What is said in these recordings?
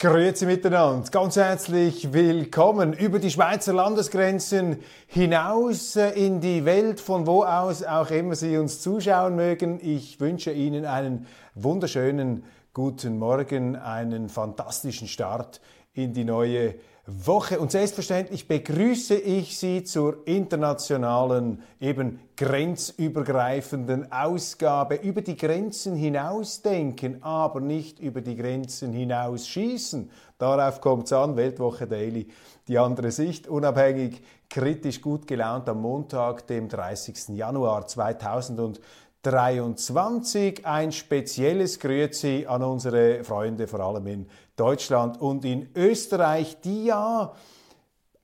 Grüezi miteinander, ganz herzlich willkommen über die Schweizer Landesgrenzen hinaus äh, in die Welt, von wo aus auch immer Sie uns zuschauen mögen. Ich wünsche Ihnen einen wunderschönen guten Morgen, einen fantastischen Start in die neue Woche. Und selbstverständlich begrüße ich Sie zur internationalen, eben grenzübergreifenden Ausgabe über die Grenzen hinausdenken, aber nicht über die Grenzen hinausschießen. Darauf kommt es an, Weltwoche Daily, die andere Sicht, unabhängig, kritisch gut gelaunt am Montag, dem 30. Januar 2023. Ein spezielles Grüezi an unsere Freunde, vor allem in Deutschland und in Österreich, die ja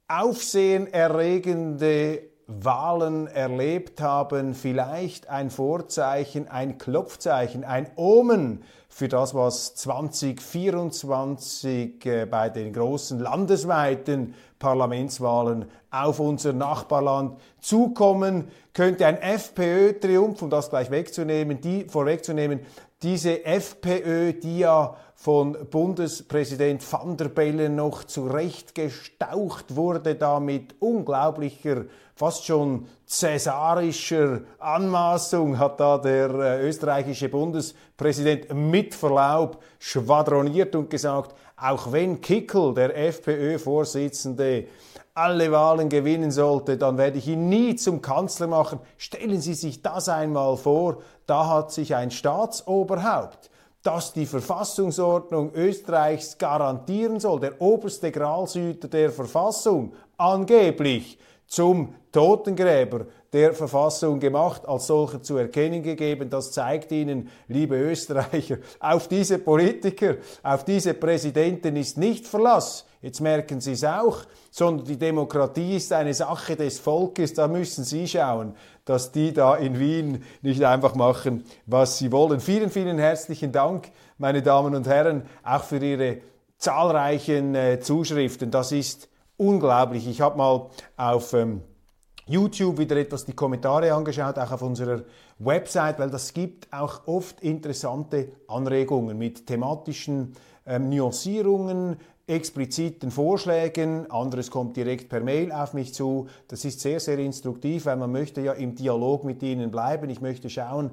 aufsehenerregende Wahlen erlebt haben, vielleicht ein Vorzeichen, ein Klopfzeichen, ein Omen für das, was 2024 äh, bei den großen landesweiten Parlamentswahlen auf unser Nachbarland zukommen könnte. Ein FPÖ-Triumph, um das gleich wegzunehmen, die vorwegzunehmen, diese FPÖ, die ja von Bundespräsident van der Bellen noch zurechtgestaucht wurde, da mit unglaublicher, fast schon cäsarischer Anmaßung hat da der äh, österreichische Bundespräsident mit Verlaub schwadroniert und gesagt, auch wenn Kickel, der FPÖ-Vorsitzende, alle Wahlen gewinnen sollte, dann werde ich ihn nie zum Kanzler machen. Stellen Sie sich das einmal vor, da hat sich ein Staatsoberhaupt das die Verfassungsordnung Österreichs garantieren soll, der oberste Gralshüter der Verfassung, angeblich zum Totengräber der Verfassung gemacht, als solcher zu erkennen gegeben. Das zeigt Ihnen, liebe Österreicher, auf diese Politiker, auf diese Präsidenten ist nicht Verlass. Jetzt merken Sie es auch, sondern die Demokratie ist eine Sache des Volkes. Da müssen Sie schauen, dass die da in Wien nicht einfach machen, was sie wollen. Vielen, vielen herzlichen Dank, meine Damen und Herren, auch für Ihre zahlreichen äh, Zuschriften. Das ist unglaublich. Ich habe mal auf ähm, YouTube wieder etwas die Kommentare angeschaut, auch auf unserer Website, weil das gibt auch oft interessante Anregungen mit thematischen ähm, Nuancierungen, expliziten Vorschlägen, anderes kommt direkt per Mail auf mich zu. Das ist sehr, sehr instruktiv, weil man möchte ja im Dialog mit Ihnen bleiben. Ich möchte schauen,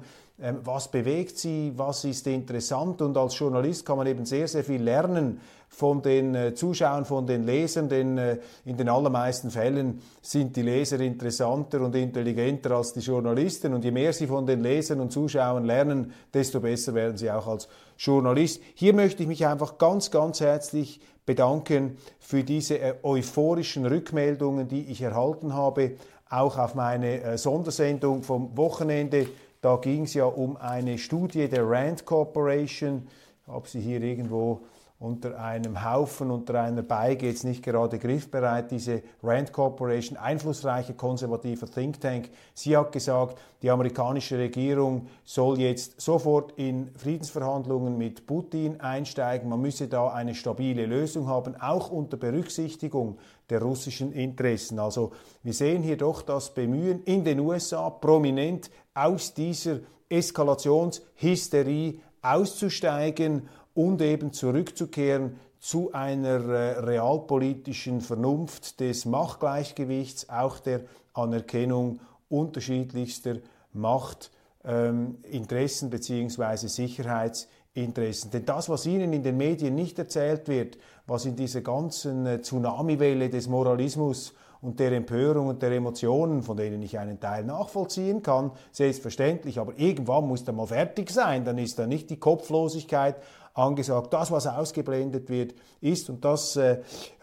was bewegt Sie, was ist interessant und als Journalist kann man eben sehr, sehr viel lernen von den äh, Zuschauern, von den Lesern, denn äh, in den allermeisten Fällen sind die Leser interessanter und intelligenter als die Journalisten und je mehr sie von den Lesern und Zuschauern lernen, desto besser werden sie auch als Journalist. Hier möchte ich mich einfach ganz, ganz herzlich bedanken für diese äh, euphorischen Rückmeldungen, die ich erhalten habe, auch auf meine Sondersendung vom Wochenende. Da ging es ja um eine Studie der Rand Corporation. Ich habe sie hier irgendwo unter einem Haufen, unter einer Beige jetzt nicht gerade griffbereit, diese Rand Corporation, einflussreiche konservative Think Tank. Sie hat gesagt, die amerikanische Regierung soll jetzt sofort in Friedensverhandlungen mit Putin einsteigen. Man müsse da eine stabile Lösung haben, auch unter Berücksichtigung der russischen Interessen. Also wir sehen hier doch das Bemühen in den USA prominent aus dieser Eskalationshysterie auszusteigen und eben zurückzukehren zu einer äh, realpolitischen Vernunft des Machtgleichgewichts, auch der Anerkennung unterschiedlichster Machtinteressen ähm, bzw. Sicherheitsinteressen. Denn das, was Ihnen in den Medien nicht erzählt wird, was in dieser ganzen äh, Tsunamiwelle des Moralismus und der Empörung und der Emotionen, von denen ich einen Teil nachvollziehen kann, selbstverständlich, aber irgendwann muss da mal fertig sein, dann ist da nicht die Kopflosigkeit angesagt. Das, was ausgeblendet wird, ist, und das äh,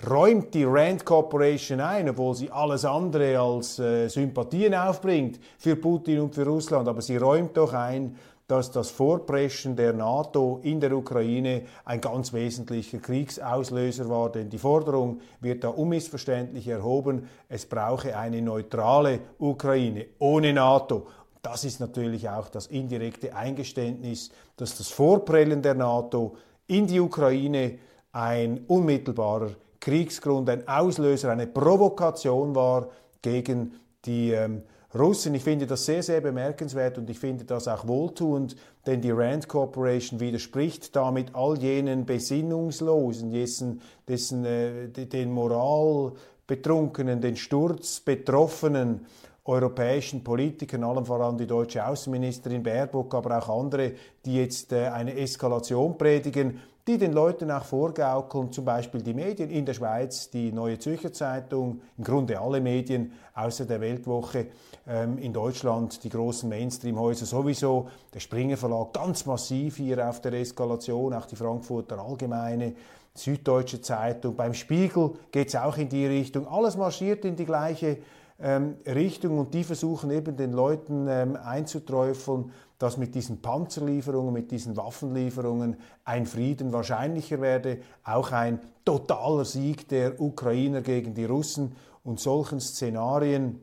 räumt die Rand Corporation ein, obwohl sie alles andere als äh, Sympathien aufbringt für Putin und für Russland, aber sie räumt doch ein, dass das Vorpreschen der NATO in der Ukraine ein ganz wesentlicher Kriegsauslöser war, denn die Forderung wird da unmissverständlich erhoben, es brauche eine neutrale Ukraine ohne NATO. Das ist natürlich auch das indirekte Eingeständnis, dass das Vorprellen der NATO in die Ukraine ein unmittelbarer Kriegsgrund, ein Auslöser, eine Provokation war gegen die ähm, Russen. Ich finde das sehr, sehr bemerkenswert und ich finde das auch wohltuend, denn die Rand Corporation widerspricht damit all jenen Besinnungslosen, dessen, dessen äh, den Moralbetrunkenen, den Sturzbetroffenen europäischen Politikern, allem voran die deutsche Außenministerin Baerbock, aber auch andere, die jetzt äh, eine Eskalation predigen, die den Leuten auch vorgaukeln, zum Beispiel die Medien. In der Schweiz, die Neue Zürcher Zeitung, im Grunde alle Medien außer der Weltwoche, ähm, in Deutschland die großen Mainstream-Häuser sowieso, der Springer Verlag ganz massiv hier auf der Eskalation, auch die Frankfurter Allgemeine, Süddeutsche Zeitung, beim Spiegel geht es auch in die Richtung, alles marschiert in die gleiche ähm, Richtung und die versuchen eben den Leuten ähm, einzuträufeln, dass mit diesen Panzerlieferungen, mit diesen Waffenlieferungen ein Frieden wahrscheinlicher werde, auch ein totaler Sieg der Ukrainer gegen die Russen und solchen Szenarien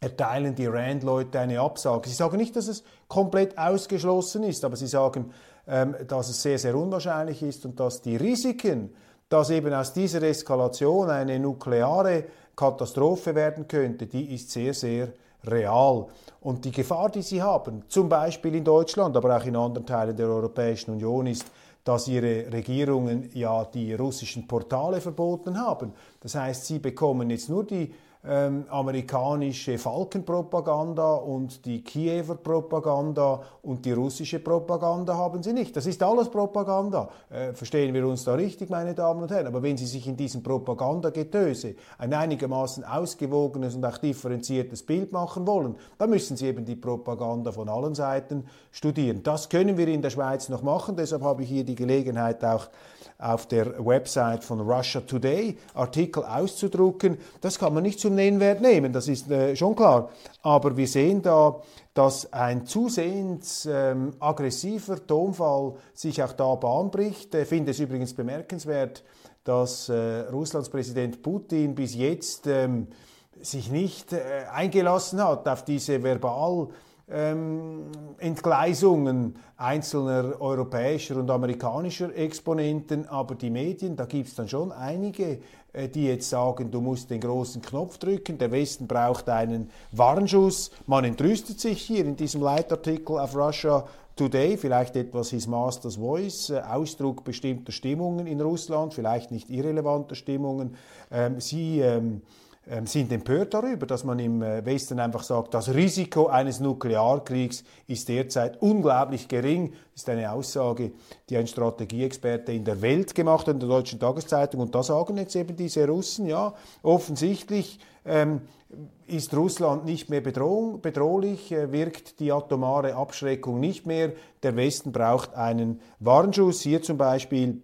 erteilen die Rand-Leute eine Absage. Sie sagen nicht, dass es komplett ausgeschlossen ist, aber sie sagen, ähm, dass es sehr, sehr unwahrscheinlich ist und dass die Risiken, dass eben aus dieser Eskalation eine nukleare Katastrophe werden könnte, die ist sehr, sehr real. Und die Gefahr, die sie haben, zum Beispiel in Deutschland, aber auch in anderen Teilen der Europäischen Union, ist, dass ihre Regierungen ja die russischen Portale verboten haben. Das heißt, sie bekommen jetzt nur die ähm, amerikanische Falkenpropaganda und die Kiewer Propaganda und die russische Propaganda haben sie nicht. Das ist alles Propaganda. Äh, verstehen wir uns da richtig, meine Damen und Herren? Aber wenn Sie sich in diesem Propagandagetöse ein einigermaßen ausgewogenes und auch differenziertes Bild machen wollen, dann müssen Sie eben die Propaganda von allen Seiten studieren. Das können wir in der Schweiz noch machen. Deshalb habe ich hier die Gelegenheit auch auf der Website von Russia Today Artikel auszudrucken. Das kann man nicht zum Nennwert nehmen, das ist äh, schon klar. Aber wir sehen da, dass ein zusehends ähm, aggressiver Tonfall sich auch da Bahn bricht. Ich finde es übrigens bemerkenswert, dass äh, Russlands Präsident Putin bis jetzt ähm, sich nicht äh, eingelassen hat auf diese verbal ähm, Entgleisungen einzelner europäischer und amerikanischer Exponenten, aber die Medien, da gibt es dann schon einige, äh, die jetzt sagen, du musst den großen Knopf drücken, der Westen braucht einen Warnschuss. Man entrüstet sich hier in diesem Leitartikel auf Russia Today, vielleicht etwas His Master's Voice, äh, Ausdruck bestimmter Stimmungen in Russland, vielleicht nicht irrelevanter Stimmungen. Ähm, sie ähm, sind empört darüber, dass man im äh, Westen einfach sagt, das Risiko eines Nuklearkriegs ist derzeit unglaublich gering. Das ist eine Aussage, die ein Strategieexperte in der Welt gemacht hat, in der Deutschen Tageszeitung. Und da sagen jetzt eben diese Russen, ja, offensichtlich ähm, ist Russland nicht mehr bedrohung, bedrohlich, äh, wirkt die atomare Abschreckung nicht mehr. Der Westen braucht einen Warnschuss. Hier zum Beispiel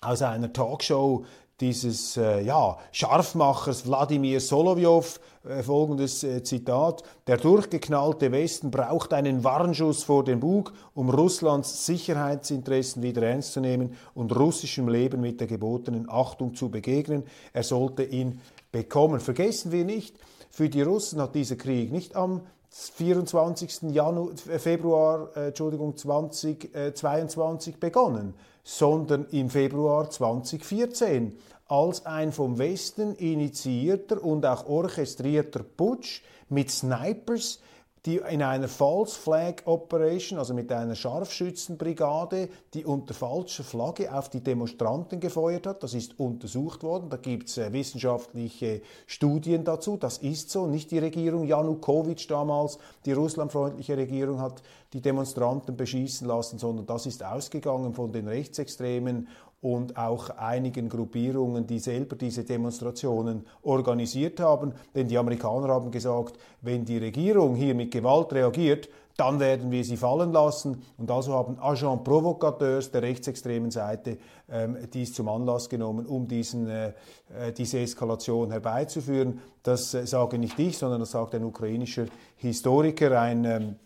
aus einer Talkshow dieses äh, ja, Scharfmachers Wladimir Solovyov äh, folgendes äh, Zitat. Der durchgeknallte Westen braucht einen Warnschuss vor den Bug, um Russlands Sicherheitsinteressen wieder ernst zu nehmen und russischem Leben mit der gebotenen Achtung zu begegnen. Er sollte ihn bekommen. Vergessen wir nicht, für die Russen hat dieser Krieg nicht am 24. Januar, Februar äh, Entschuldigung, 2022 äh, begonnen, sondern im Februar 2014 als ein vom Westen initiierter und auch orchestrierter Putsch mit Snipers, die in einer False Flag Operation, also mit einer Scharfschützenbrigade, die unter falscher Flagge auf die Demonstranten gefeuert hat. Das ist untersucht worden. Da gibt es äh, wissenschaftliche Studien dazu. Das ist so. Nicht die Regierung Janukowitsch damals, die russlandfreundliche Regierung hat die Demonstranten beschießen lassen, sondern das ist ausgegangen von den Rechtsextremen und auch einigen Gruppierungen, die selber diese Demonstrationen organisiert haben. Denn die Amerikaner haben gesagt, wenn die Regierung hier mit Gewalt reagiert, dann werden wir sie fallen lassen. Und also haben Agent Provocateurs der rechtsextremen Seite ähm, dies zum Anlass genommen, um diesen, äh, äh, diese Eskalation herbeizuführen. Das äh, sage nicht ich, sondern das sagt ein ukrainischer Historiker, ein ähm,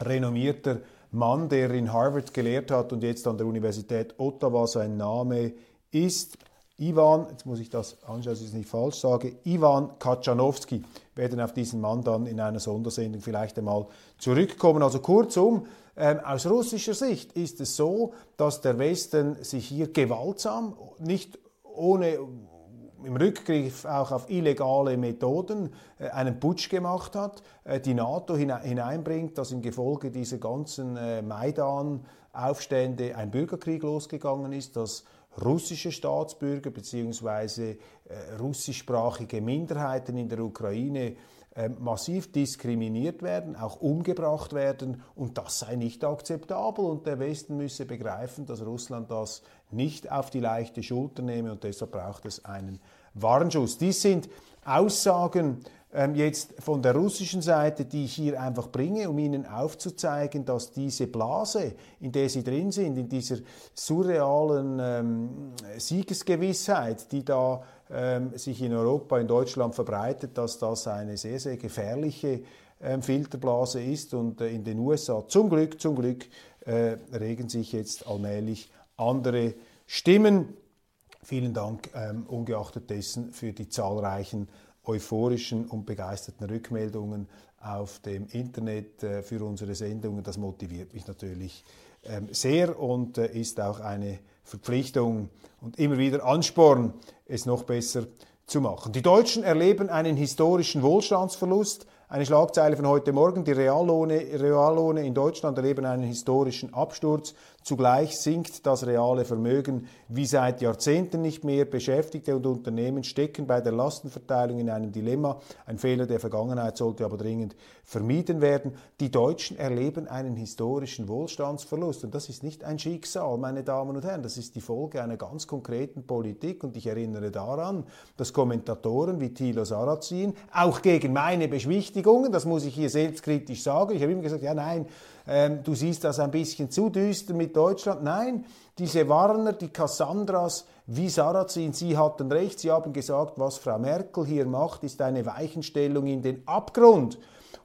renommierter Mann, der in Harvard gelehrt hat und jetzt an der Universität Ottawa sein Name ist. Ivan, jetzt muss ich das anschauen, dass ich es nicht falsch sage, Ivan Kaczanowski. Wir werden auf diesen Mann dann in einer Sondersendung vielleicht einmal zurückkommen. Also kurzum, ähm, aus russischer Sicht ist es so, dass der Westen sich hier gewaltsam, nicht ohne im Rückgriff auch auf illegale Methoden äh, einen Putsch gemacht hat, äh, die NATO hineinbringt, dass im Gefolge dieser ganzen äh, Maidan-Aufstände ein Bürgerkrieg losgegangen ist, dass russische Staatsbürger bzw. Äh, russischsprachige Minderheiten in der Ukraine massiv diskriminiert werden, auch umgebracht werden. Und das sei nicht akzeptabel. Und der Westen müsse begreifen, dass Russland das nicht auf die leichte Schulter nehme. Und deshalb braucht es einen Warnschuss. Dies sind Aussagen ähm, jetzt von der russischen Seite, die ich hier einfach bringe, um Ihnen aufzuzeigen, dass diese Blase, in der Sie drin sind, in dieser surrealen ähm, Siegesgewissheit, die da ähm, sich in Europa, in Deutschland verbreitet, dass das eine sehr, sehr gefährliche ähm, Filterblase ist und äh, in den USA zum Glück, zum Glück äh, regen sich jetzt allmählich andere Stimmen. Vielen Dank ähm, ungeachtet dessen für die zahlreichen euphorischen und begeisterten Rückmeldungen auf dem Internet äh, für unsere Sendungen. Das motiviert mich natürlich ähm, sehr und äh, ist auch eine Verpflichtung und immer wieder Ansporn, es noch besser zu machen. Die Deutschen erleben einen historischen Wohlstandsverlust. Eine Schlagzeile von heute Morgen, die Reallohne, Reallohne in Deutschland erleben einen historischen Absturz. Zugleich sinkt das reale Vermögen wie seit Jahrzehnten nicht mehr. Beschäftigte und Unternehmen stecken bei der Lastenverteilung in einem Dilemma. Ein Fehler der Vergangenheit sollte aber dringend vermieden werden. Die Deutschen erleben einen historischen Wohlstandsverlust. Und das ist nicht ein Schicksal, meine Damen und Herren. Das ist die Folge einer ganz konkreten Politik. Und ich erinnere daran, dass Kommentatoren wie Thilo Sarrazin auch gegen meine Beschwichtigungen, das muss ich hier selbstkritisch sagen, ich habe immer gesagt, ja nein, ähm, du siehst das ein bisschen zu düster mit Deutschland. Nein, diese Warner, die Cassandras, wie Sarrazin, sie hatten recht, sie haben gesagt, was Frau Merkel hier macht, ist eine Weichenstellung in den Abgrund.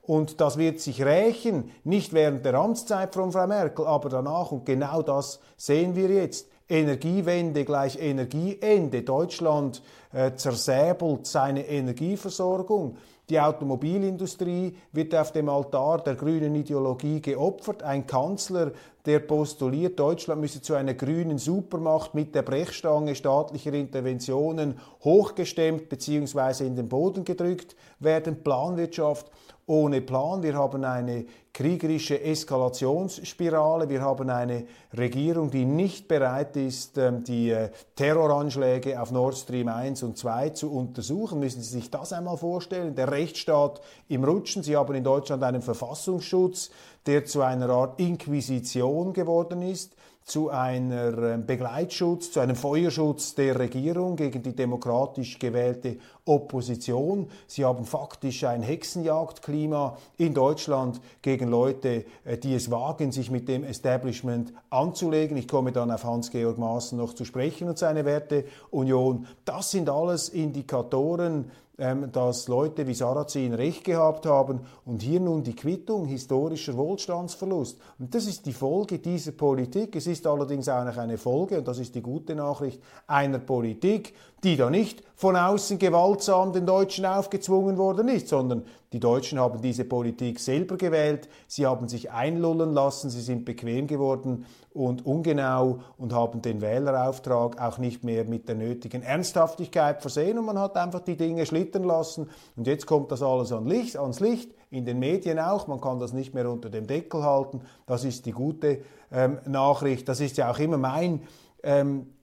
Und das wird sich rächen, nicht während der Amtszeit von Frau Merkel, aber danach. Und genau das sehen wir jetzt. Energiewende gleich Energieende. Deutschland äh, zersäbelt seine Energieversorgung. Die Automobilindustrie wird auf dem Altar der grünen Ideologie geopfert. Ein Kanzler, der postuliert, Deutschland müsse zu einer grünen Supermacht mit der Brechstange staatlicher Interventionen hochgestemmt bzw. in den Boden gedrückt werden. Planwirtschaft ohne Plan. Wir haben eine kriegerische Eskalationsspirale. Wir haben eine Regierung, die nicht bereit ist, ähm, die äh, Terroranschläge auf Nord Stream 1 und 2 zu untersuchen. Müssen Sie sich das einmal vorstellen? Der Rechtsstaat im Rutschen. Sie haben in Deutschland einen Verfassungsschutz, der zu einer Art Inquisition geworden ist zu einer ähm, Begleitschutz, zu einem Feuerschutz der Regierung gegen die demokratisch gewählte Opposition. Sie haben faktisch ein Hexenjagdklima in Deutschland gegen Leute, äh, die es wagen, sich mit dem Establishment anzulegen. Ich komme dann auf Hans-Georg Maaßen noch zu sprechen und seine Werteunion. Das sind alles Indikatoren, dass Leute wie Sarrazin recht gehabt haben und hier nun die Quittung historischer Wohlstandsverlust. Und das ist die Folge dieser Politik. Es ist allerdings auch eine Folge, und das ist die gute Nachricht, einer Politik, die da nicht von außen gewaltsam den Deutschen aufgezwungen worden ist, sondern die Deutschen haben diese Politik selber gewählt, sie haben sich einlullen lassen, sie sind bequem geworden und ungenau und haben den Wählerauftrag auch nicht mehr mit der nötigen Ernsthaftigkeit versehen und man hat einfach die Dinge schlittern lassen. Und jetzt kommt das alles an Licht, ans Licht, in den Medien auch, man kann das nicht mehr unter dem Deckel halten, das ist die gute ähm, Nachricht, das ist ja auch immer mein ähm, äh,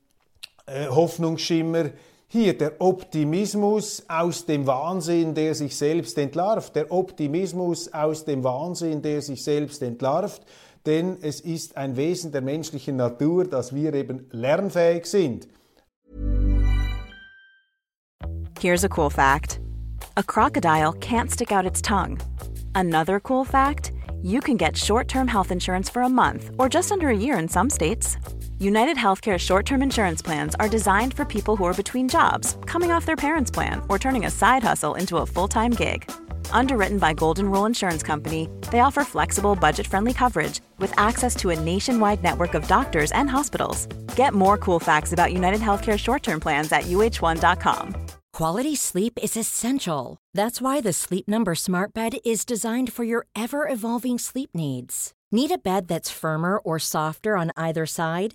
Hoffnungsschimmer, hier der Optimismus aus dem Wahnsinn, der sich selbst entlarvt, der Optimismus aus dem Wahnsinn, der sich selbst entlarvt, denn es ist ein Wesen der menschlichen Natur, dass wir eben lernfähig sind. Here's a cool fact. A crocodile can't stick out its tongue. Another cool fact, you can get short-term health insurance for a month or just under a year in some states. United Healthcare short term insurance plans are designed for people who are between jobs, coming off their parents' plan, or turning a side hustle into a full time gig. Underwritten by Golden Rule Insurance Company, they offer flexible, budget friendly coverage with access to a nationwide network of doctors and hospitals. Get more cool facts about United Healthcare short term plans at uh1.com. Quality sleep is essential. That's why the Sleep Number Smart Bed is designed for your ever evolving sleep needs. Need a bed that's firmer or softer on either side?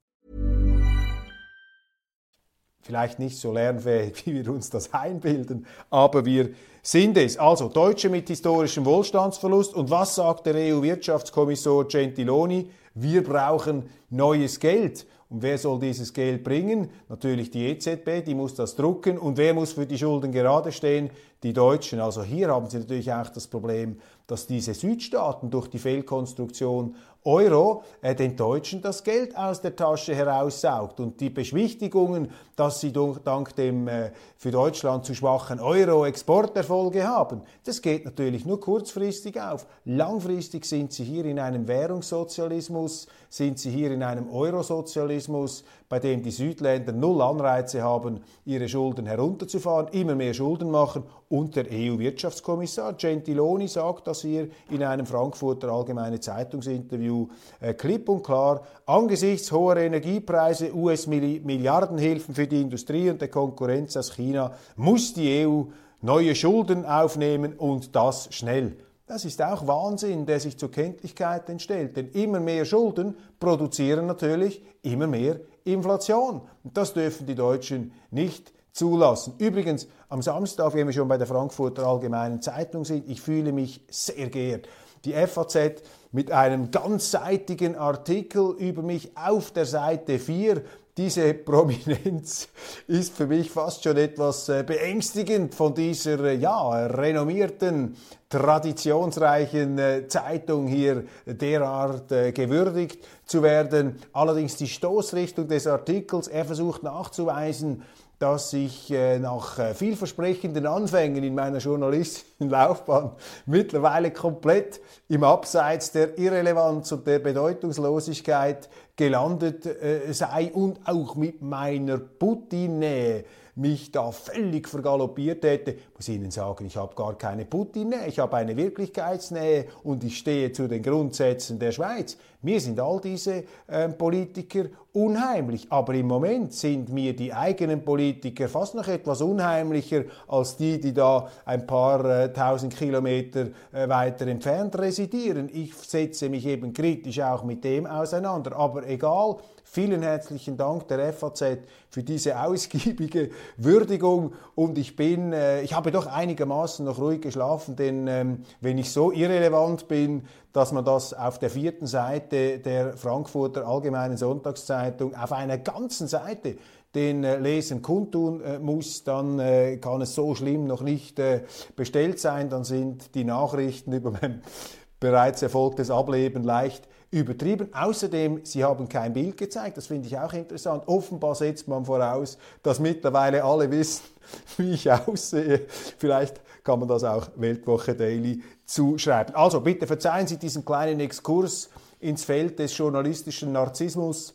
vielleicht nicht so lernfähig, wie wir uns das einbilden, aber wir sind es. Also Deutsche mit historischem Wohlstandsverlust. Und was sagt der EU-Wirtschaftskommissar Gentiloni? Wir brauchen neues Geld. Und wer soll dieses Geld bringen? Natürlich die EZB, die muss das drucken. Und wer muss für die Schulden gerade stehen? Die Deutschen. Also hier haben Sie natürlich auch das Problem, dass diese Südstaaten durch die Fehlkonstruktion Euro äh, den Deutschen das Geld aus der Tasche heraussaugt. Und die Beschwichtigungen, dass sie dank dem äh, für Deutschland zu schwachen Euro Exporterfolge haben, das geht natürlich nur kurzfristig auf. Langfristig sind sie hier in einem Währungssozialismus, sind sie hier in einem Eurosozialismus, bei dem die Südländer null Anreize haben, ihre Schulden herunterzufahren, immer mehr Schulden machen. Und der EU-Wirtschaftskommissar Gentiloni sagt das hier in einem Frankfurter Allgemeine Zeitungsinterview äh, klipp und klar, angesichts hoher Energiepreise, US-Milliardenhilfen für die Industrie und der Konkurrenz aus China muss die EU neue Schulden aufnehmen und das schnell. Das ist auch Wahnsinn, der sich zur Kenntlichkeit entstellt. Denn immer mehr Schulden produzieren natürlich immer mehr Inflation. Das dürfen die Deutschen nicht zulassen. Übrigens, am Samstag, wenn wir schon bei der Frankfurter Allgemeinen Zeitung sind, ich fühle mich sehr geehrt. Die FAZ mit einem ganzseitigen Artikel über mich auf der Seite 4 diese Prominenz ist für mich fast schon etwas äh, beängstigend von dieser äh, ja, renommierten, traditionsreichen äh, Zeitung hier derart gewürdigt zu werden. Allerdings die Stoßrichtung des Artikels, er versucht nachzuweisen, dass ich äh, nach äh, vielversprechenden Anfängen in meiner journalistischen Laufbahn mittlerweile komplett im Abseits der Irrelevanz und der Bedeutungslosigkeit gelandet äh, sei und auch mit meiner Putin-Nähe mich da völlig vergaloppiert hätte, muss ich Ihnen sagen, ich habe gar keine Putin-Nähe, ich habe eine Wirklichkeitsnähe und ich stehe zu den Grundsätzen der Schweiz. Mir sind all diese äh, Politiker unheimlich, aber im Moment sind mir die eigenen Politiker fast noch etwas unheimlicher als die, die da ein paar äh, tausend Kilometer äh, weiter entfernt residieren. Ich setze mich eben kritisch auch mit dem auseinander, aber egal, Vielen herzlichen Dank der FAZ für diese ausgiebige Würdigung. Und ich bin, äh, ich habe doch einigermaßen noch ruhig geschlafen, denn ähm, wenn ich so irrelevant bin, dass man das auf der vierten Seite der Frankfurter Allgemeinen Sonntagszeitung auf einer ganzen Seite den äh, Lesen kundtun äh, muss, dann äh, kann es so schlimm noch nicht äh, bestellt sein, dann sind die Nachrichten über mein bereits erfolgtes Ableben leicht übertrieben. Außerdem, Sie haben kein Bild gezeigt, das finde ich auch interessant. Offenbar setzt man voraus, dass mittlerweile alle wissen, wie ich aussehe. Vielleicht kann man das auch Weltwoche Daily zuschreiben. Also bitte verzeihen Sie diesen kleinen Exkurs ins Feld des journalistischen Narzissmus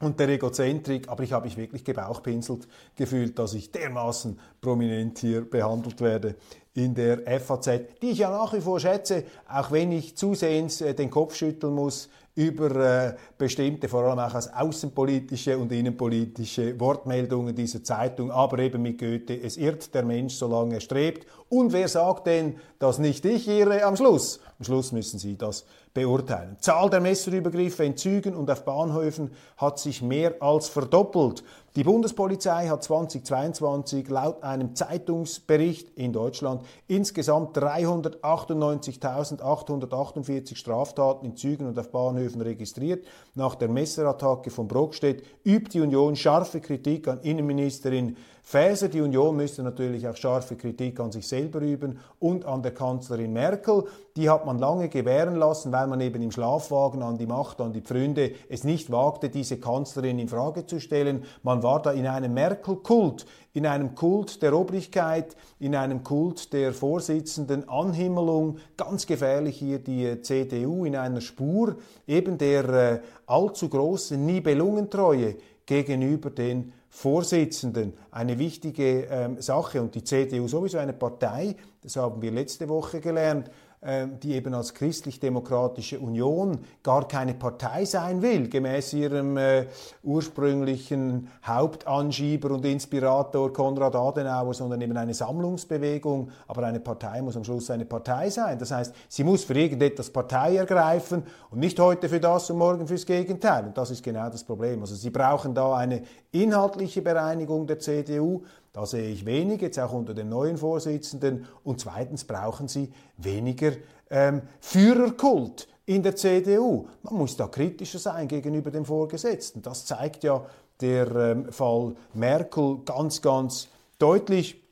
und der Egozentrik, aber ich habe mich wirklich gebauchpinselt gefühlt, dass ich dermaßen prominent hier behandelt werde in der FAZ, die ich ja nach wie vor schätze, auch wenn ich zusehends äh, den Kopf schütteln muss, über äh, bestimmte, vor allem auch als außenpolitische und innenpolitische Wortmeldungen dieser Zeitung, aber eben mit Goethe, es irrt der Mensch, solange er strebt. Und wer sagt denn, dass nicht ich irre am Schluss? Am Schluss müssen Sie das beurteilen. Zahl der Messerübergriffe in Zügen und auf Bahnhöfen hat sich mehr als verdoppelt. Die Bundespolizei hat 2022 laut einem Zeitungsbericht in Deutschland insgesamt 398.848 Straftaten in Zügen und auf Bahnhöfen registriert. Nach der Messerattacke von Brockstedt übt die Union scharfe Kritik an Innenministerin Faeser. Die Union müsste natürlich auch scharfe Kritik an sich selber üben und an der Kanzlerin Merkel. Die hat man lange gewähren lassen, weil man eben im Schlafwagen an die Macht, an die Pfründe es nicht wagte, diese Kanzlerin in Frage zu stellen. Man war da in einem Merkel-Kult, in einem Kult der Obrigkeit, in einem Kult der Vorsitzenden Anhimmelung, ganz gefährlich hier die CDU in einer Spur eben der äh, allzu großen Nibelungentreue gegenüber den Vorsitzenden eine wichtige ähm, Sache. Und die CDU sowieso eine Partei, das haben wir letzte Woche gelernt, die eben als christlich-demokratische Union gar keine Partei sein will, gemäß ihrem äh, ursprünglichen Hauptanschieber und Inspirator Konrad Adenauer, sondern eben eine Sammlungsbewegung. Aber eine Partei muss am Schluss eine Partei sein. Das heißt, sie muss für irgendetwas Partei ergreifen und nicht heute für das und morgen fürs Gegenteil. Und das ist genau das Problem. Also sie brauchen da eine inhaltliche Bereinigung der CDU, da sehe ich wenig, jetzt auch unter den neuen Vorsitzenden. Und zweitens brauchen sie weniger ähm, Führerkult in der CDU. Man muss da kritischer sein gegenüber dem Vorgesetzten. Das zeigt ja der ähm, Fall Merkel ganz, ganz deutlich.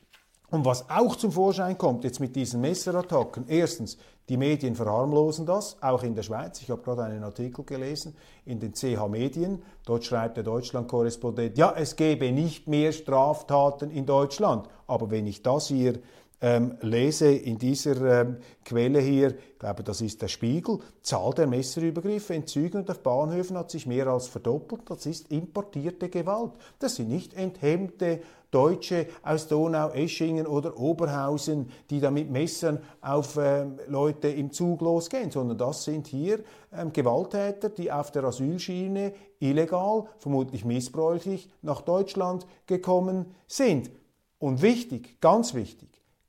Und was auch zum Vorschein kommt jetzt mit diesen Messerattacken, erstens, die Medien verharmlosen das, auch in der Schweiz. Ich habe gerade einen Artikel gelesen in den CH Medien. Dort schreibt der Deutschland-Korrespondent, ja, es gebe nicht mehr Straftaten in Deutschland. Aber wenn ich das hier ähm, lese in dieser ähm, Quelle hier, ich glaube, das ist der Spiegel, Zahl der Messerübergriffe in Zügen und auf Bahnhöfen hat sich mehr als verdoppelt. Das ist importierte Gewalt. Das sind nicht enthemmte Deutsche aus Donau, Eschingen oder Oberhausen, die da mit Messern auf ähm, Leute im Zug losgehen, sondern das sind hier ähm, Gewalttäter, die auf der Asylschiene illegal, vermutlich missbräuchlich nach Deutschland gekommen sind. Und wichtig, ganz wichtig,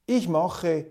ich mache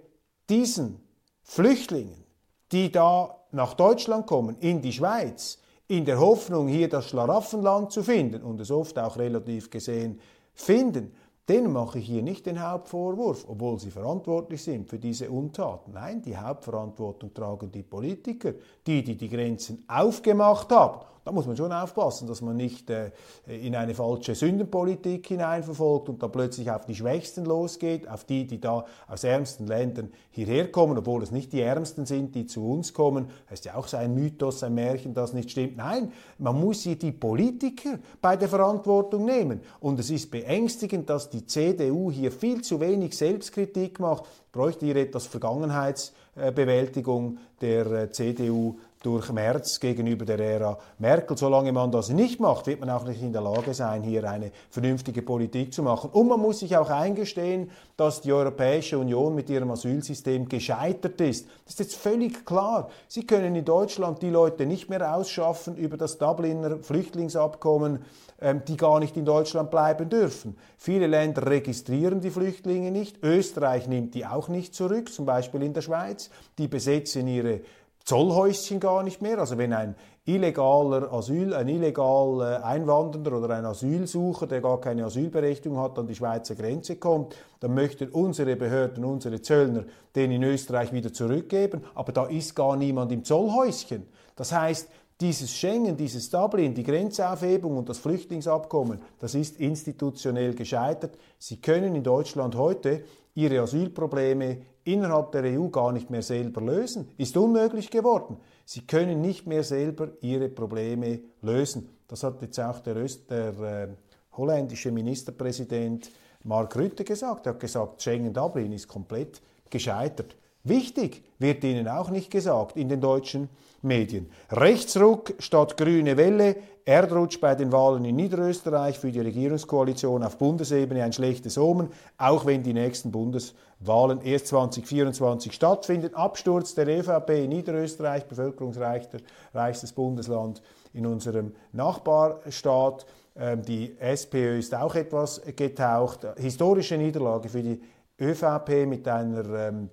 diesen Flüchtlingen, die da nach Deutschland kommen, in die Schweiz, in der Hoffnung, hier das Schlaraffenland zu finden und es oft auch relativ gesehen finden, denen mache ich hier nicht den Hauptvorwurf, obwohl sie verantwortlich sind für diese Untaten. Nein, die Hauptverantwortung tragen die Politiker, die, die die Grenzen aufgemacht haben da muss man schon aufpassen, dass man nicht äh, in eine falsche Sündenpolitik hineinverfolgt und da plötzlich auf die Schwächsten losgeht, auf die, die da aus ärmsten Ländern hierher kommen, obwohl es nicht die Ärmsten sind, die zu uns kommen. Das ist ja auch so ein Mythos, ein Märchen, das nicht stimmt. Nein, man muss hier die Politiker bei der Verantwortung nehmen. Und es ist beängstigend, dass die CDU hier viel zu wenig Selbstkritik macht. Bräuchte hier etwas Vergangenheitsbewältigung der äh, CDU durch März gegenüber der Ära Merkel. Solange man das nicht macht, wird man auch nicht in der Lage sein, hier eine vernünftige Politik zu machen. Und man muss sich auch eingestehen, dass die Europäische Union mit ihrem Asylsystem gescheitert ist. Das ist jetzt völlig klar. Sie können in Deutschland die Leute nicht mehr ausschaffen über das Dubliner Flüchtlingsabkommen, ähm, die gar nicht in Deutschland bleiben dürfen. Viele Länder registrieren die Flüchtlinge nicht. Österreich nimmt die auch nicht zurück, zum Beispiel in der Schweiz. Die besetzen ihre Zollhäuschen gar nicht mehr. Also wenn ein illegaler Asyl, ein illegal Einwandernder oder ein Asylsucher, der gar keine Asylberechtigung hat, an die Schweizer Grenze kommt, dann möchten unsere Behörden, unsere Zöllner den in Österreich wieder zurückgeben. Aber da ist gar niemand im Zollhäuschen. Das heißt, dieses Schengen, dieses Dublin, die Grenzaufhebung und das Flüchtlingsabkommen, das ist institutionell gescheitert. Sie können in Deutschland heute ihre Asylprobleme innerhalb der EU gar nicht mehr selber lösen. Ist unmöglich geworden. Sie können nicht mehr selber ihre Probleme lösen. Das hat jetzt auch der, Öst, der äh, holländische Ministerpräsident Mark Rutte gesagt. Er hat gesagt, Schengen-Dublin ist komplett gescheitert. Wichtig wird ihnen auch nicht gesagt in den deutschen Medien. Rechtsruck statt grüne Welle, Erdrutsch bei den Wahlen in Niederösterreich für die Regierungskoalition auf Bundesebene ein schlechtes Omen, auch wenn die nächsten Bundeswahlen erst 2024 stattfinden. Absturz der EVP in Niederösterreich, bevölkerungsreichstes Bundesland in unserem Nachbarstaat. Ähm, die SPÖ ist auch etwas getaucht. Historische Niederlage für die ÖVP mit einer ähm,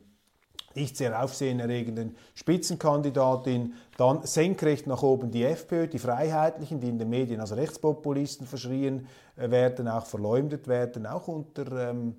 nicht sehr aufsehenerregenden Spitzenkandidatin, dann senkrecht nach oben die FPÖ, die Freiheitlichen, die in den Medien als Rechtspopulisten verschrien äh, werden, auch verleumdet werden, auch unter ähm,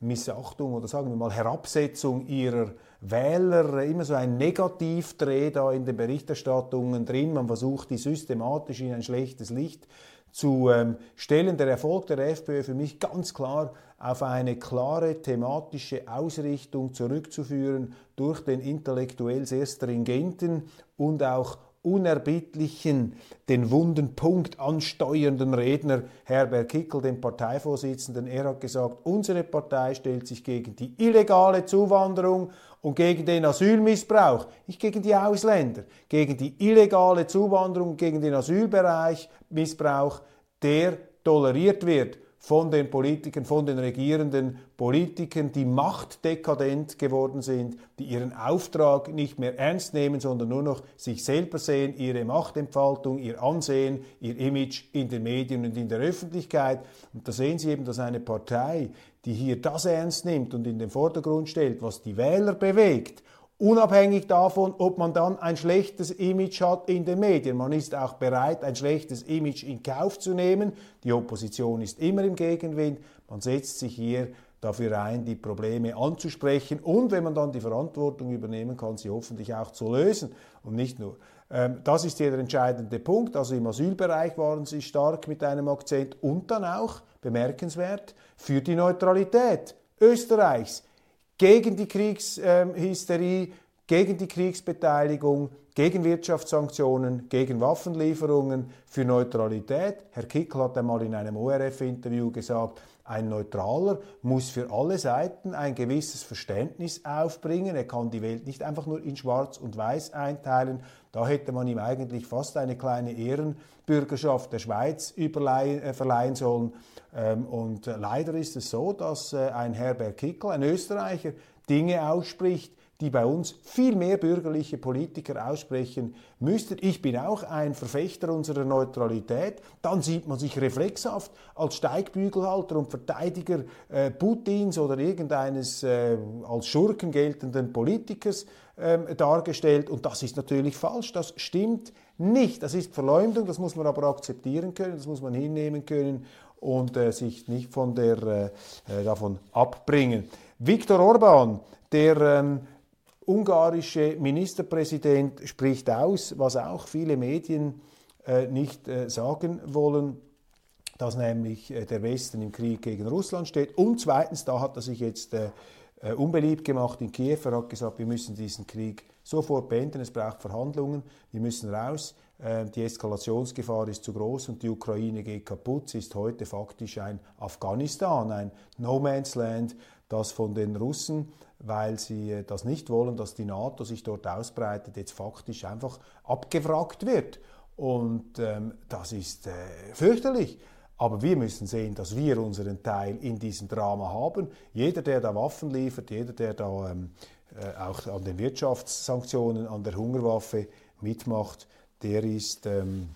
Missachtung oder sagen wir mal Herabsetzung ihrer Wähler, immer so ein Negativdreh da in den Berichterstattungen drin. Man versucht, die systematisch in ein schlechtes Licht zu ähm, stellen. Der Erfolg der FPÖ für mich ganz klar auf eine klare thematische Ausrichtung zurückzuführen durch den intellektuell sehr stringenten und auch unerbittlichen, den wunden Punkt ansteuernden Redner Herbert Kickel, dem Parteivorsitzenden. Er hat gesagt, unsere Partei stellt sich gegen die illegale Zuwanderung und gegen den Asylmissbrauch, nicht gegen die Ausländer, gegen die illegale Zuwanderung, gegen den Asylbereich, Missbrauch, der toleriert wird von den Politikern, von den regierenden Politikern, die machtdekadent geworden sind, die ihren Auftrag nicht mehr ernst nehmen, sondern nur noch sich selber sehen, ihre Machtentfaltung, ihr Ansehen, ihr Image in den Medien und in der Öffentlichkeit. Und da sehen Sie eben, dass eine Partei, die hier das ernst nimmt und in den Vordergrund stellt, was die Wähler bewegt Unabhängig davon, ob man dann ein schlechtes Image hat in den Medien. Man ist auch bereit, ein schlechtes Image in Kauf zu nehmen. Die Opposition ist immer im Gegenwind. Man setzt sich hier dafür ein, die Probleme anzusprechen und wenn man dann die Verantwortung übernehmen kann, sie hoffentlich auch zu lösen und nicht nur. Ähm, das ist hier der entscheidende Punkt. Also im Asylbereich waren sie stark mit einem Akzent und dann auch bemerkenswert für die Neutralität Österreichs gegen die Kriegshysterie, gegen die Kriegsbeteiligung, gegen Wirtschaftssanktionen, gegen Waffenlieferungen, für Neutralität. Herr Kickel hat einmal in einem ORF-Interview gesagt, ein Neutraler muss für alle Seiten ein gewisses Verständnis aufbringen. Er kann die Welt nicht einfach nur in Schwarz und Weiß einteilen. Da hätte man ihm eigentlich fast eine kleine Ehrenbürgerschaft der Schweiz äh, verleihen sollen. Ähm, und äh, leider ist es so, dass äh, ein Herbert Kickel, ein Österreicher, Dinge ausspricht, die bei uns viel mehr bürgerliche Politiker aussprechen müssten. Ich bin auch ein Verfechter unserer Neutralität. Dann sieht man sich reflexhaft als Steigbügelhalter und Verteidiger äh, Putins oder irgendeines äh, als Schurken geltenden Politikers äh, dargestellt. Und das ist natürlich falsch. Das stimmt nicht. Das ist Verleumdung. Das muss man aber akzeptieren können. Das muss man hinnehmen können und äh, sich nicht von der, äh, äh davon abbringen. Viktor Orban, der ähm, ungarische Ministerpräsident spricht aus, was auch viele Medien äh, nicht äh, sagen wollen, dass nämlich äh, der Westen im Krieg gegen Russland steht. Und zweitens, da hat er sich jetzt unbeliebt gemacht in Kiew. Er hat gesagt, wir müssen diesen Krieg sofort beenden, es braucht Verhandlungen, wir müssen raus. Äh, die Eskalationsgefahr ist zu groß und die Ukraine geht kaputt. Sie ist heute faktisch ein Afghanistan, ein No Man's Land, das von den Russen weil sie äh, das nicht wollen, dass die NATO sich dort ausbreitet, jetzt faktisch einfach abgewrackt wird. Und ähm, das ist äh, fürchterlich. Aber wir müssen sehen, dass wir unseren Teil in diesem Drama haben. Jeder, der da Waffen liefert, jeder, der da ähm, äh, auch an den Wirtschaftssanktionen, an der Hungerwaffe mitmacht, der ist, ähm,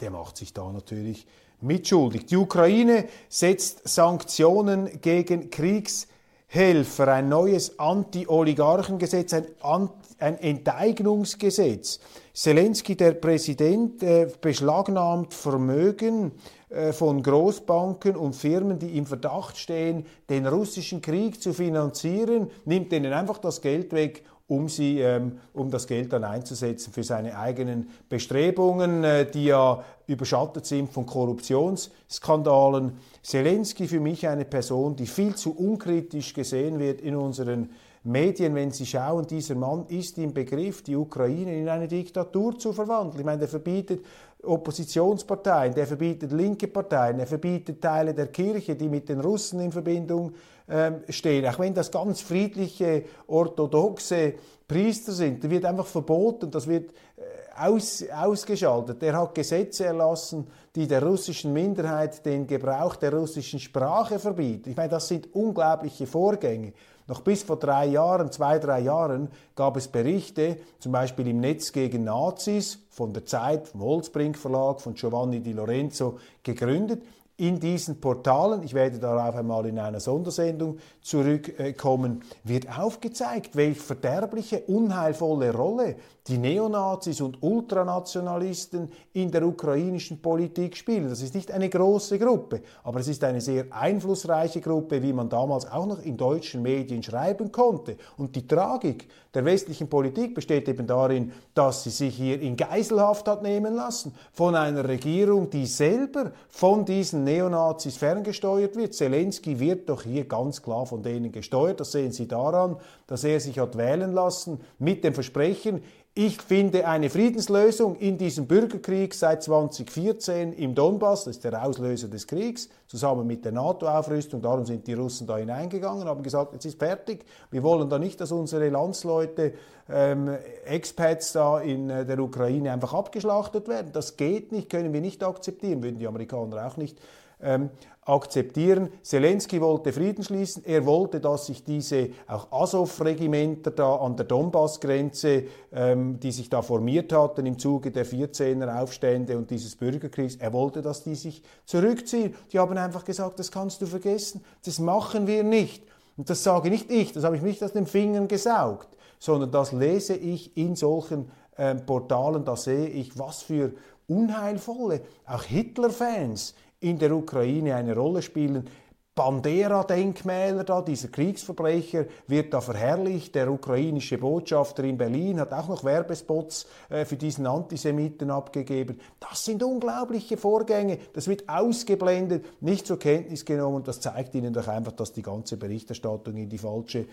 der macht sich da natürlich mitschuldig. Die Ukraine setzt Sanktionen gegen Kriegs Helfer, ein neues Anti-Oligarchengesetz, ein, ein Enteignungsgesetz. Zelensky, der Präsident, äh, beschlagnahmt Vermögen äh, von Großbanken und Firmen, die im Verdacht stehen, den russischen Krieg zu finanzieren, nimmt denen einfach das Geld weg um, sie, ähm, um das Geld dann einzusetzen für seine eigenen Bestrebungen, äh, die ja überschattet sind von Korruptionsskandalen. Zelensky für mich eine Person, die viel zu unkritisch gesehen wird in unseren Medien, wenn sie schauen, dieser Mann ist im Begriff, die Ukraine in eine Diktatur zu verwandeln. Ich meine, der verbietet Oppositionsparteien, der verbietet linke Parteien, er verbietet Teile der Kirche, die mit den Russen in Verbindung ähm, stehen. Auch wenn das ganz friedliche, orthodoxe Priester sind, der wird einfach verboten, das wird äh, aus, ausgeschaltet. Er hat Gesetze erlassen, die der russischen Minderheit den Gebrauch der russischen Sprache verbieten. Ich meine, das sind unglaubliche Vorgänge. Noch bis vor drei Jahren, zwei, drei Jahren gab es Berichte, zum Beispiel im Netz gegen Nazis von der Zeit, vom Holzbrink Verlag, von Giovanni Di Lorenzo gegründet in diesen Portalen, ich werde darauf einmal in einer Sondersendung zurückkommen, wird aufgezeigt, welche verderbliche, unheilvolle Rolle die Neonazis und Ultranationalisten in der ukrainischen Politik spielen. Das ist nicht eine große Gruppe, aber es ist eine sehr einflussreiche Gruppe, wie man damals auch noch in deutschen Medien schreiben konnte. Und die Tragik der westlichen Politik besteht eben darin, dass sie sich hier in Geiselhaft hat nehmen lassen von einer Regierung, die selber von diesen Neonazis ferngesteuert wird. Zelensky wird doch hier ganz klar von denen gesteuert. Das sehen Sie daran, dass er sich hat wählen lassen mit dem Versprechen, ich finde eine Friedenslösung in diesem Bürgerkrieg seit 2014 im Donbass, das ist der Auslöser des Kriegs, zusammen mit der NATO-Aufrüstung. Darum sind die Russen da hineingegangen, haben gesagt, jetzt ist fertig. Wir wollen da nicht, dass unsere Landsleute, ähm, Expats da in äh, der Ukraine einfach abgeschlachtet werden. Das geht nicht, können wir nicht akzeptieren, würden die Amerikaner auch nicht ähm, akzeptieren. Zelensky wollte Frieden schließen. Er wollte, dass sich diese auch Azov-Regimenter da an der Donbass-Grenze, ähm, die sich da formiert hatten im Zuge der 14er Aufstände und dieses Bürgerkriegs, er wollte, dass die sich zurückziehen. Die haben einfach gesagt, das kannst du vergessen. Das machen wir nicht. Und das sage nicht ich, das habe ich nicht aus den Fingern gesaugt, sondern das lese ich in solchen ähm, Portalen, da sehe ich, was für unheilvolle, auch Hitler-Fans in der Ukraine eine Rolle spielen. Bandera-Denkmäler da, dieser Kriegsverbrecher wird da verherrlicht. Der ukrainische Botschafter in Berlin hat auch noch Werbespots äh, für diesen Antisemiten abgegeben. Das sind unglaubliche Vorgänge. Das wird ausgeblendet, nicht zur Kenntnis genommen. Das zeigt Ihnen doch einfach, dass die ganze Berichterstattung in die falsche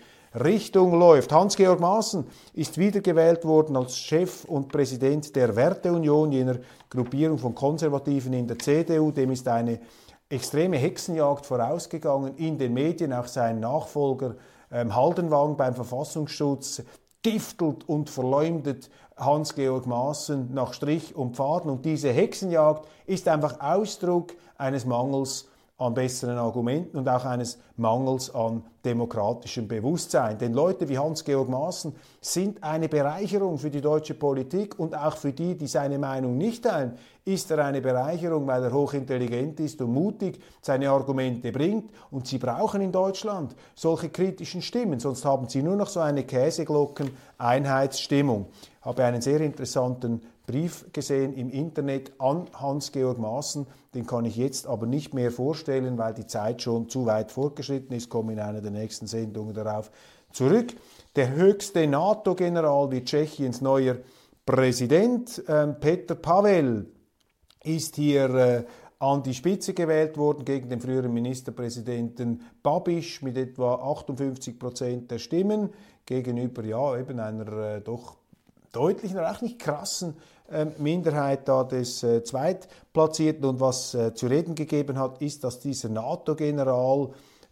Richtung läuft. Hans-Georg Maaßen ist wiedergewählt worden als Chef und Präsident der Werteunion, jener Gruppierung von Konservativen in der CDU. Dem ist eine extreme Hexenjagd vorausgegangen in den Medien. Auch sein Nachfolger ähm, Haldenwang beim Verfassungsschutz giftelt und verleumdet Hans-Georg Maaßen nach Strich und Faden. Und diese Hexenjagd ist einfach Ausdruck eines Mangels an besseren Argumenten und auch eines Mangels an demokratischem Bewusstsein. Denn Leute wie Hans-Georg Maaßen sind eine Bereicherung für die deutsche Politik und auch für die, die seine Meinung nicht teilen, ist er eine Bereicherung, weil er hochintelligent ist und mutig seine Argumente bringt. Und sie brauchen in Deutschland solche kritischen Stimmen, sonst haben sie nur noch so eine Käseglocken-Einheitsstimmung. Ich habe einen sehr interessanten Brief gesehen im Internet an Hans-Georg Maaßen. Den kann ich jetzt aber nicht mehr vorstellen, weil die Zeit schon zu weit fortgeschritten ist. Ich komme in einer der nächsten Sendungen darauf zurück. Der höchste NATO-General wie Tschechiens neuer Präsident, äh, Peter Pavel, ist hier äh, an die Spitze gewählt worden gegen den früheren Ministerpräsidenten Babiš mit etwa 58 Prozent der Stimmen gegenüber ja eben einer äh, doch deutlichen, auch nicht krassen ähm, Minderheit da des äh, Zweitplatzierten. Und was äh, zu reden gegeben hat, ist, dass dieser NATO-General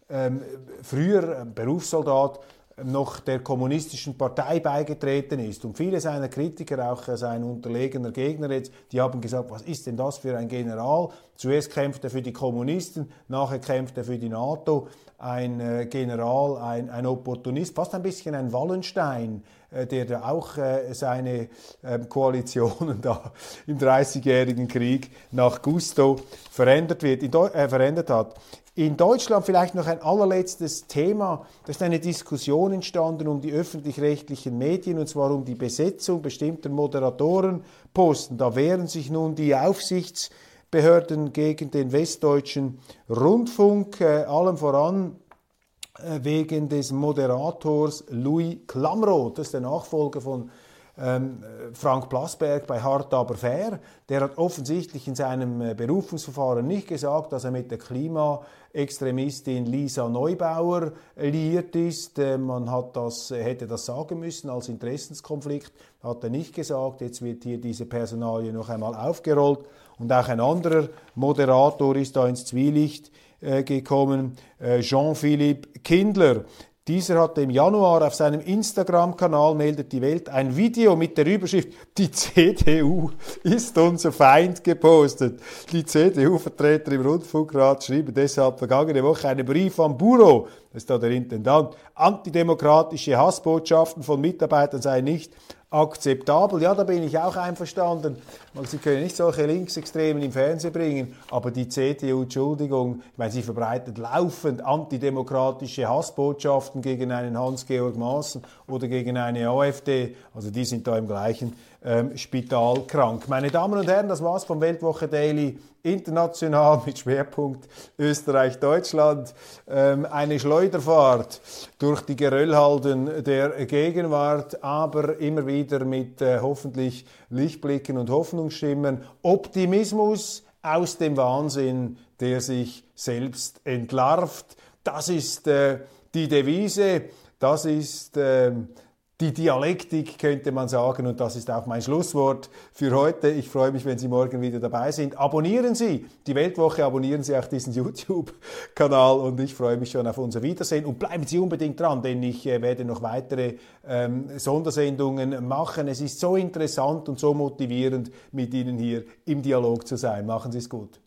ähm, früher Berufssoldat noch der kommunistischen Partei beigetreten ist. Und viele seiner Kritiker, auch sein unterlegener Gegner jetzt, die haben gesagt, was ist denn das für ein General? Zuerst kämpft er für die Kommunisten, nachher kämpft er für die NATO. Ein äh, General, ein, ein Opportunist, fast ein bisschen ein Wallenstein, äh, der da auch äh, seine ähm, Koalitionen da im Dreißigjährigen Krieg nach Gusto verändert, wird, äh, verändert hat. In Deutschland vielleicht noch ein allerletztes Thema. Da ist eine Diskussion entstanden um die öffentlich-rechtlichen Medien, und zwar um die Besetzung bestimmter Moderatorenposten. Da wehren sich nun die Aufsichtsbehörden gegen den westdeutschen Rundfunk, äh, allem voran äh, wegen des Moderators Louis Klamroth. Das ist der Nachfolger von ähm, Frank Plasberg bei Hart aber fair. Der hat offensichtlich in seinem äh, Berufungsverfahren nicht gesagt, dass er mit der Klimaextremistin Lisa Neubauer liiert ist. Äh, man hat das, hätte das sagen müssen als Interessenskonflikt, hat er nicht gesagt. Jetzt wird hier diese Personalie noch einmal aufgerollt. Und auch ein anderer Moderator ist da ins Zwielicht äh, gekommen, äh, Jean-Philippe Kindler. Dieser hatte im Januar auf seinem Instagram-Kanal meldet die Welt ein Video mit der Überschrift Die CDU ist unser Feind gepostet. Die CDU-Vertreter im Rundfunkrat schrieben deshalb vergangene Woche einen Brief am Büro, das ist da der Intendant, antidemokratische Hassbotschaften von Mitarbeitern seien nicht akzeptabel. Ja, da bin ich auch einverstanden. Sie können nicht solche Linksextremen im Fernsehen bringen, aber die CDU, Entschuldigung, meine, sie verbreitet laufend antidemokratische Hassbotschaften gegen einen Hans-Georg Maaßen oder gegen eine AfD. Also die sind da im gleichen ähm, Spital krank. Meine Damen und Herren, das war's vom Weltwoche Daily international mit Schwerpunkt Österreich-Deutschland. Ähm, eine Schleuderfahrt durch die Geröllhalden der Gegenwart, aber immer wieder mit äh, hoffentlich Lichtblicken und Hoffnungsschimmern. Optimismus aus dem Wahnsinn, der sich selbst entlarvt. Das ist äh, die Devise, das ist äh, die Dialektik, könnte man sagen. Und das ist auch mein Schlusswort für heute. Ich freue mich, wenn Sie morgen wieder dabei sind. Abonnieren Sie die Weltwoche, abonnieren Sie auch diesen YouTube-Kanal und ich freue mich schon auf unser Wiedersehen. Und bleiben Sie unbedingt dran, denn ich äh, werde noch weitere ähm, Sondersendungen machen. Es ist so interessant und so motivierend, mit Ihnen hier im Dialog zu sein. Machen Sie es gut.